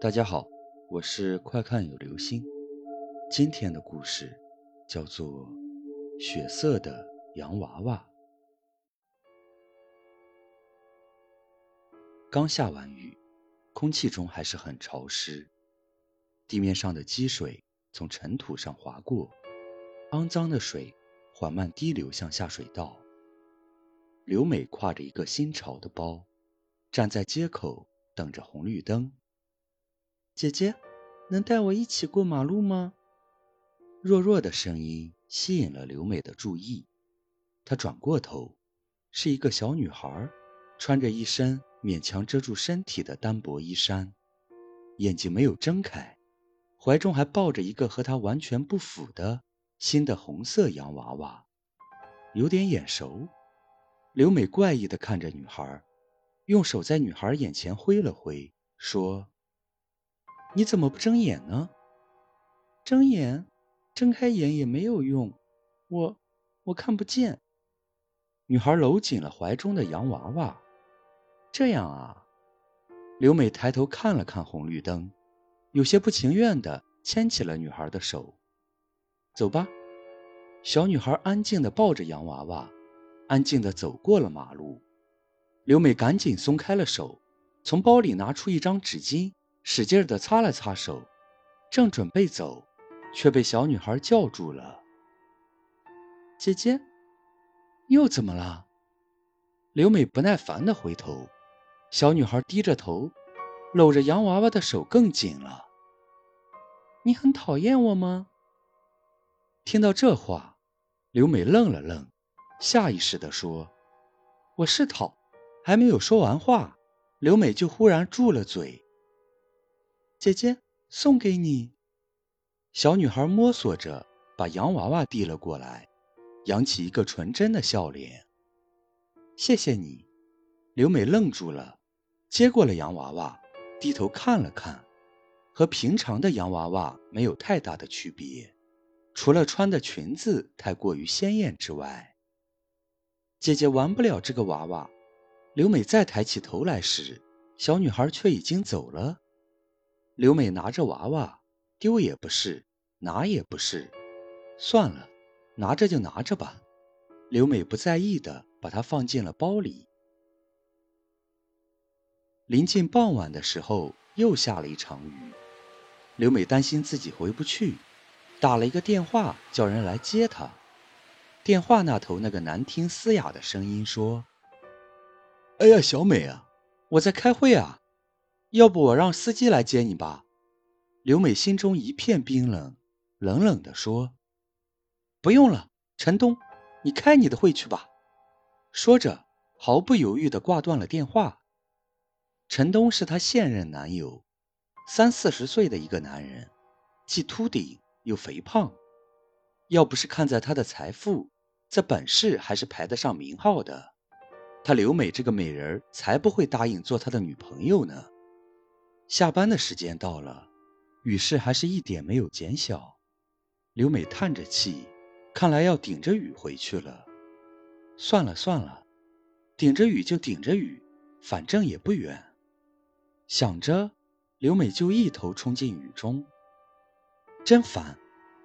大家好，我是快看有流星。今天的故事叫做《血色的洋娃娃》。刚下完雨，空气中还是很潮湿，地面上的积水从尘土上滑过，肮脏的水缓慢滴流向下水道。刘美挎着一个新潮的包，站在街口等着红绿灯。姐姐，能带我一起过马路吗？弱弱的声音吸引了刘美的注意。她转过头，是一个小女孩，穿着一身勉强遮住身体的单薄衣衫，眼睛没有睁开，怀中还抱着一个和她完全不符的新的红色洋娃娃，有点眼熟。刘美怪异地看着女孩，用手在女孩眼前挥了挥，说。你怎么不睁眼呢？睁眼，睁开眼也没有用，我我看不见。女孩搂紧了怀中的洋娃娃。这样啊，刘美抬头看了看红绿灯，有些不情愿地牵起了女孩的手。走吧。小女孩安静地抱着洋娃娃，安静地走过了马路。刘美赶紧松开了手，从包里拿出一张纸巾。使劲地擦了擦手，正准备走，却被小女孩叫住了。“姐姐，又怎么了？”刘美不耐烦地回头，小女孩低着头，搂着洋娃娃的手更紧了。“你很讨厌我吗？”听到这话，刘美愣了愣，下意识地说：“我是讨。”还没有说完话，刘美就忽然住了嘴。姐姐，送给你。小女孩摸索着把洋娃娃递了过来，扬起一个纯真的笑脸。谢谢你。刘美愣住了，接过了洋娃娃，低头看了看，和平常的洋娃娃没有太大的区别，除了穿的裙子太过于鲜艳之外。姐姐玩不了这个娃娃。刘美再抬起头来时，小女孩却已经走了。刘美拿着娃娃，丢也不是，拿也不是，算了，拿着就拿着吧。刘美不在意的把它放进了包里。临近傍晚的时候，又下了一场雨。刘美担心自己回不去，打了一个电话叫人来接她。电话那头那个难听嘶哑的声音说：“哎呀，小美啊，我在开会啊。”要不我让司机来接你吧？刘美心中一片冰冷，冷冷地说：“不用了，陈东，你开你的会去吧。”说着，毫不犹豫地挂断了电话。陈东是她现任男友，三四十岁的一个男人，既秃顶又肥胖。要不是看在他的财富，这本事还是排得上名号的，他刘美这个美人儿才不会答应做他的女朋友呢。下班的时间到了，雨势还是一点没有减小。刘美叹着气，看来要顶着雨回去了。算了算了，顶着雨就顶着雨，反正也不远。想着，刘美就一头冲进雨中。真烦，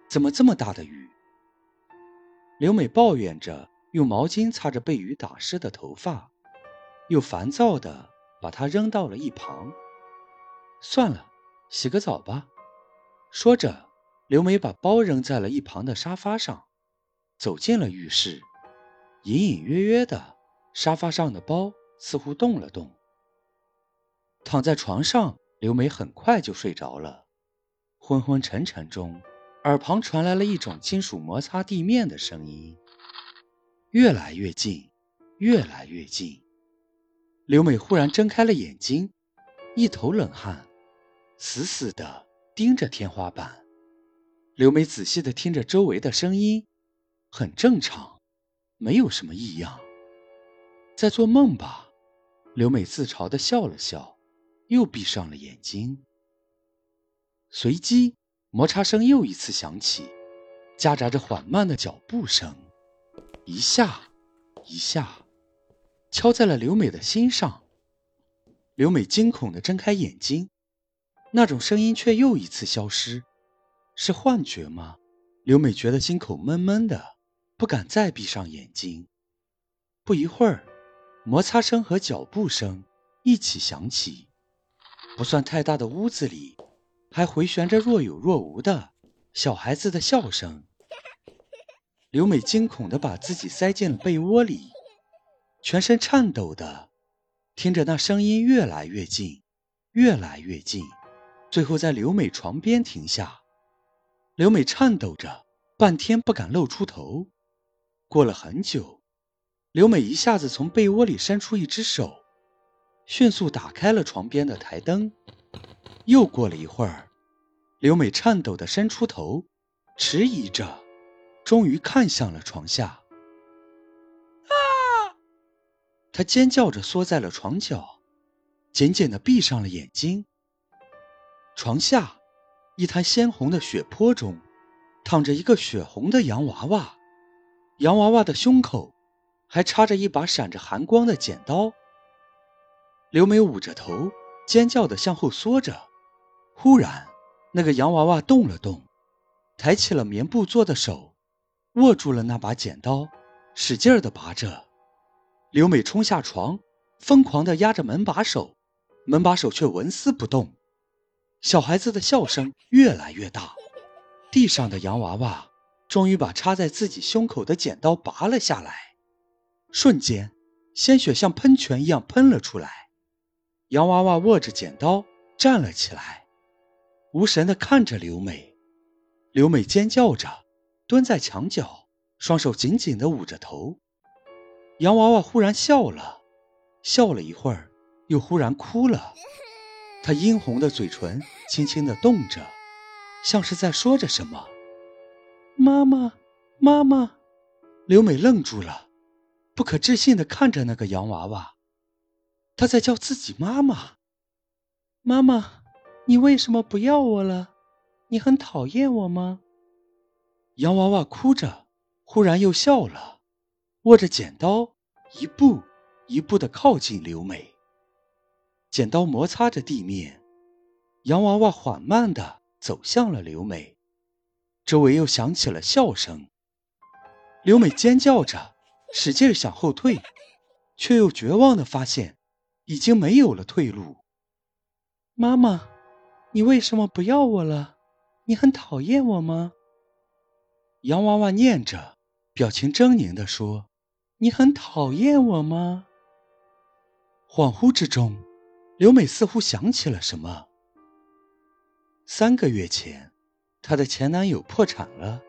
怎么这么大的雨？刘美抱怨着，用毛巾擦着被雨打湿的头发，又烦躁地把它扔到了一旁。算了，洗个澡吧。说着，刘美把包扔在了一旁的沙发上，走进了浴室。隐隐约约的，沙发上的包似乎动了动。躺在床上，刘美很快就睡着了。昏昏沉沉中，耳旁传来了一种金属摩擦地面的声音，越来越近，越来越近。刘美忽然睁开了眼睛，一头冷汗。死死地盯着天花板，刘美仔细地听着周围的声音，很正常，没有什么异样。在做梦吧？刘美自嘲地笑了笑，又闭上了眼睛。随即，摩擦声又一次响起，夹杂着缓慢的脚步声，一下，一下，敲在了刘美的心上。刘美惊恐地睁开眼睛。那种声音却又一次消失，是幻觉吗？刘美觉得心口闷闷的，不敢再闭上眼睛。不一会儿，摩擦声和脚步声一起响起，不算太大的屋子里，还回旋着若有若无的小孩子的笑声。刘美惊恐地把自己塞进了被窝里，全身颤抖的听着那声音越来越近，越来越近。最后在刘美床边停下，刘美颤抖着，半天不敢露出头。过了很久，刘美一下子从被窝里伸出一只手，迅速打开了床边的台灯。又过了一会儿，刘美颤抖地伸出头，迟疑着，终于看向了床下。她尖叫着缩在了床角，紧紧地闭上了眼睛。床下，一滩鲜红的血泊中，躺着一个血红的洋娃娃，洋娃娃的胸口还插着一把闪着寒光的剪刀。刘美捂着头，尖叫的向后缩着。忽然，那个洋娃娃动了动，抬起了棉布做的手，握住了那把剪刀，使劲的拔着。刘美冲下床，疯狂的压着门把手，门把手却纹丝不动。小孩子的笑声越来越大，地上的洋娃娃终于把插在自己胸口的剪刀拔了下来，瞬间，鲜血像喷泉一样喷了出来。洋娃娃握着剪刀站了起来，无神地看着刘美。刘美尖叫着蹲在墙角，双手紧紧地捂着头。洋娃娃忽然笑了，笑了一会儿，又忽然哭了。他殷红的嘴唇轻轻地动着，像是在说着什么。妈妈，妈妈！刘美愣住了，不可置信地看着那个洋娃娃。他在叫自己妈妈。妈妈，你为什么不要我了？你很讨厌我吗？洋娃娃哭着，忽然又笑了，握着剪刀，一步一步地靠近刘美。剪刀摩擦着地面，洋娃娃缓慢地走向了刘美，周围又响起了笑声。刘美尖叫着，使劲想后退，却又绝望地发现，已经没有了退路。妈妈，你为什么不要我了？你很讨厌我吗？洋娃娃念着，表情狰狞地说：“你很讨厌我吗？”恍惚之中。刘美似乎想起了什么。三个月前，她的前男友破产了，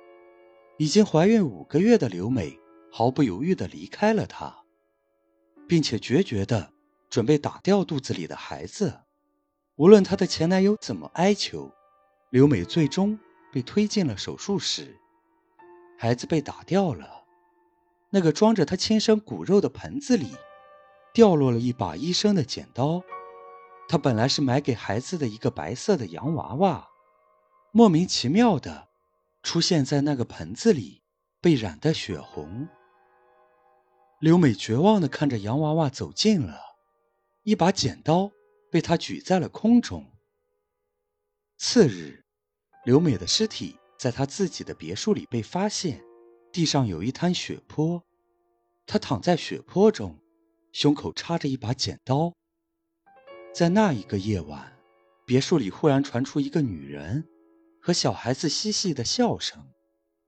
已经怀孕五个月的刘美毫不犹豫地离开了他，并且决绝地准备打掉肚子里的孩子。无论她的前男友怎么哀求，刘美最终被推进了手术室，孩子被打掉了。那个装着她亲生骨肉的盆子里，掉落了一把医生的剪刀。他本来是买给孩子的一个白色的洋娃娃，莫名其妙的出现在那个盆子里，被染得血红。刘美绝望的看着洋娃娃走近了，一把剪刀被他举在了空中。次日，刘美的尸体在她自己的别墅里被发现，地上有一滩血泊，他躺在血泊中，胸口插着一把剪刀。在那一个夜晚，别墅里忽然传出一个女人和小孩子嬉戏的笑声，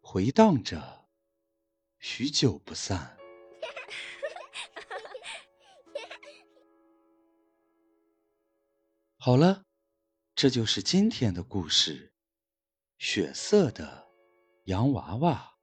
回荡着，许久不散。好了，这就是今天的故事——血色的洋娃娃。